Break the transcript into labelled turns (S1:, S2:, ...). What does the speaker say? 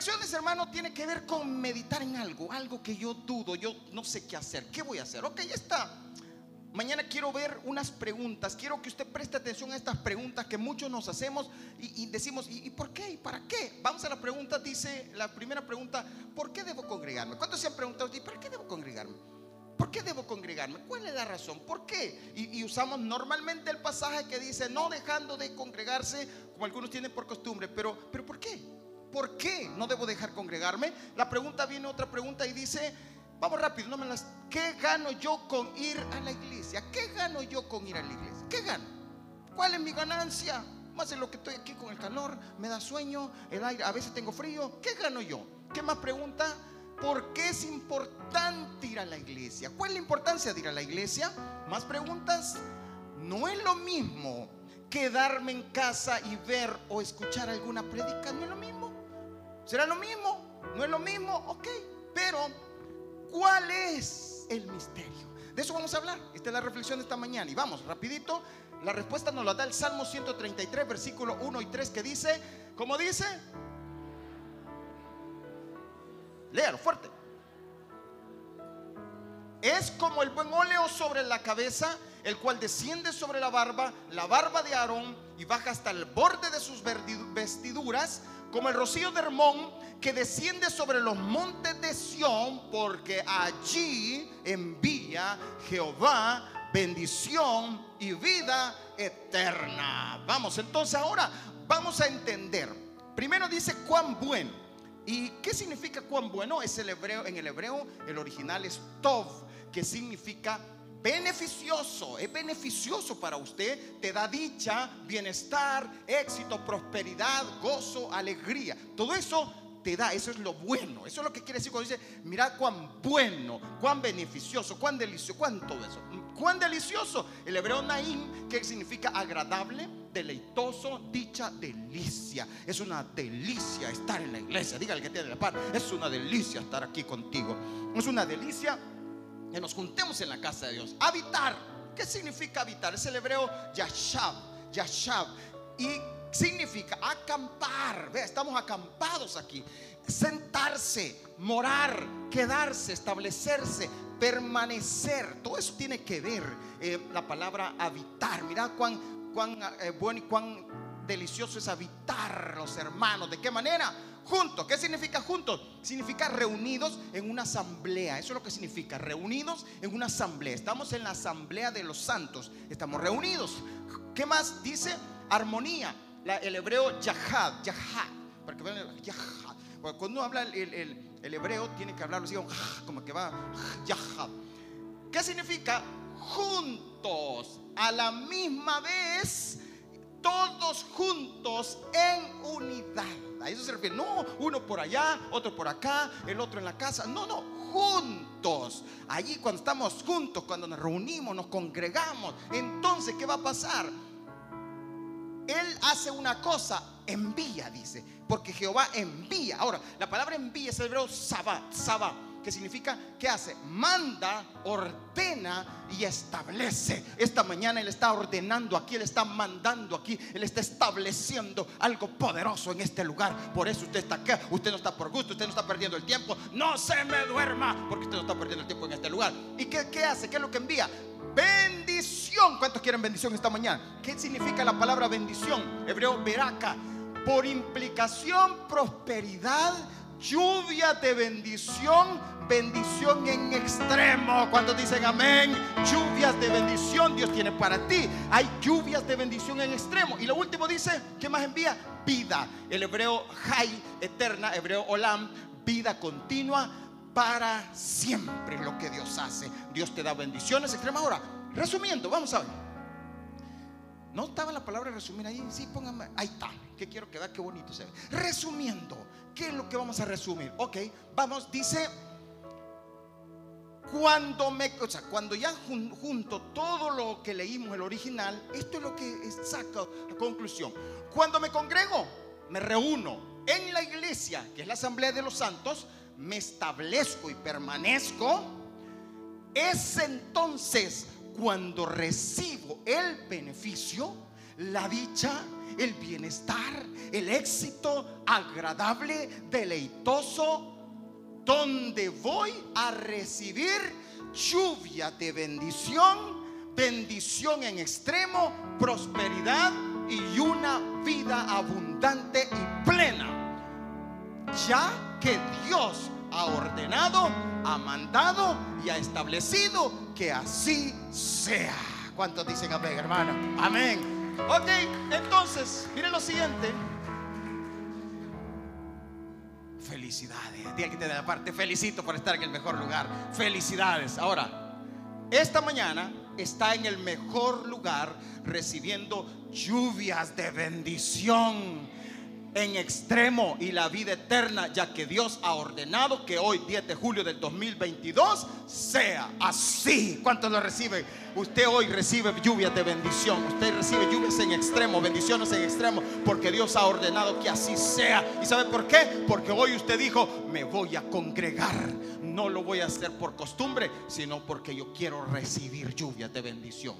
S1: reflexiones, hermano, tiene que ver con meditar en algo, algo que yo dudo, yo no sé qué hacer. ¿Qué voy a hacer? Ok, ya está. Mañana quiero ver unas preguntas. Quiero que usted preste atención a estas preguntas que muchos nos hacemos y, decimos, ¿y, por qué? ¿Y para qué? Vamos a la pregunta, dice la primera pregunta, ¿por qué debo congregarme? ¿Cuántos se han preguntado, ¿y para qué debo congregarme? ¿Por qué debo congregarme? ¿Cuál es la razón? ¿Por qué? Y, usamos normalmente el pasaje que dice, no dejando de congregarse, como algunos tienen por costumbre, pero, pero ¿por qué? ¿Por qué no debo dejar congregarme? La pregunta viene otra pregunta y dice, Vamos rápido, no me las. ¿Qué gano yo con ir a la iglesia? ¿Qué gano yo con ir a la iglesia? ¿Qué gano? ¿Cuál es mi ganancia? Más de lo que estoy aquí con el calor, me da sueño, el aire, a veces tengo frío. ¿Qué gano yo? ¿Qué más pregunta? ¿Por qué es importante ir a la iglesia? ¿Cuál es la importancia de ir a la iglesia? Más preguntas. No es lo mismo quedarme en casa y ver o escuchar alguna predica. No es lo mismo. ¿Será lo mismo? ¿No es lo mismo? Ok. Pero ¿Cuál es el misterio? De eso vamos a hablar. Esta es la reflexión de esta mañana. Y vamos, rapidito. La respuesta nos la da el Salmo 133, versículo 1 y 3, que dice, ¿cómo dice? Léalo fuerte. Es como el buen óleo sobre la cabeza, el cual desciende sobre la barba, la barba de Aarón, y baja hasta el borde de sus vestiduras, como el rocío de Hermón que desciende sobre los montes de Sión, porque allí envía Jehová bendición y vida eterna. Vamos, entonces ahora vamos a entender. Primero dice cuán bueno. ¿Y qué significa cuán bueno? Es el hebreo, en el hebreo el original es tov, que significa beneficioso, es beneficioso para usted, te da dicha, bienestar, éxito, prosperidad, gozo, alegría. Todo eso te da, eso es lo bueno. Eso es lo que quiere decir cuando dice, mira cuán bueno, cuán beneficioso, cuán delicioso, cuán todo eso. Cuán delicioso. El hebreo naim, que significa agradable, deleitoso, dicha, delicia. Es una delicia estar en la iglesia. Dígale que tiene la paz. Es una delicia estar aquí contigo. Es una delicia que nos juntemos en la casa de Dios. Habitar. ¿Qué significa habitar? Es el hebreo yashab. Yashab. Y significa acampar. Vea, estamos acampados aquí. Sentarse, morar, quedarse, establecerse, permanecer. Todo eso tiene que ver eh, la palabra habitar. Mira cuán, cuán eh, bueno y cuán delicioso es habitar los hermanos. ¿De qué manera? Juntos. ¿Qué significa juntos? Significa reunidos en una asamblea. Eso es lo que significa. Reunidos en una asamblea. Estamos en la asamblea de los santos. Estamos reunidos. ¿Qué más dice? Armonía el hebreo yahad, yahad, para que vean yahad. Cuando uno habla el, hebreo, tiene que hablarlo así como que va yahad. ¿Qué significa? Juntos, a la misma vez, todos juntos en unidad. A eso se refiere. No uno por allá, otro por acá, el otro en la casa. No, no, juntos. Allí cuando estamos juntos, cuando nos reunimos, nos congregamos, entonces, ¿qué va a pasar? Él hace una cosa, envía, dice, porque Jehová envía. Ahora, la palabra envía es el hebreo sabat, sabat, que significa que hace, manda, ordena y establece. Esta mañana Él está ordenando aquí, Él está mandando aquí, Él está estableciendo algo poderoso en este lugar. Por eso usted está acá, usted no está por gusto, usted no está perdiendo el tiempo. No se me duerma, porque usted no está perdiendo el tiempo en este lugar. ¿Y qué, qué hace? ¿Qué es lo que envía? bendición. ¿Cuántos quieren bendición esta mañana? ¿Qué significa la palabra bendición? Hebreo, veraca. Por implicación, prosperidad, lluvia de bendición, bendición en extremo. ¿Cuántos dicen amén? Lluvias de bendición Dios tiene para ti. Hay lluvias de bendición en extremo. Y lo último dice, ¿qué más envía? Vida. El hebreo hay, eterna, hebreo olam, vida continua para siempre lo que Dios hace. Dios te da bendiciones extremas. Ahora, resumiendo, vamos a ver. ¿No estaba la palabra resumir ahí? Sí, póngame. Ahí está. Que quiero que vea qué bonito se ve. Resumiendo, ¿qué es lo que vamos a resumir? Ok, vamos, dice. Cuando me, o sea, cuando ya junto todo lo que leímos el original, esto es lo que saco la conclusión. Cuando me congrego, me reúno en la iglesia, que es la asamblea de los santos, me establezco y permanezco, es entonces cuando recibo el beneficio, la dicha, el bienestar, el éxito agradable, deleitoso, donde voy a recibir lluvia de bendición, bendición en extremo, prosperidad y una vida abundante y plena. Ya que Dios ha ordenado, ha mandado y ha establecido que así sea. ¿Cuántos dicen amén, hermano? Amén. Ok, entonces, miren lo siguiente. Felicidades. Que te da parte, felicito por estar en el mejor lugar. Felicidades. Ahora, esta mañana está en el mejor lugar recibiendo lluvias de bendición en extremo y la vida eterna, ya que Dios ha ordenado que hoy, 10 de julio del 2022, sea así. ¿Cuántos lo reciben? Usted hoy recibe lluvias de bendición, usted recibe lluvias en extremo, bendiciones en extremo, porque Dios ha ordenado que así sea. ¿Y sabe por qué? Porque hoy usted dijo, me voy a congregar. No lo voy a hacer por costumbre, sino porque yo quiero recibir lluvias de bendición.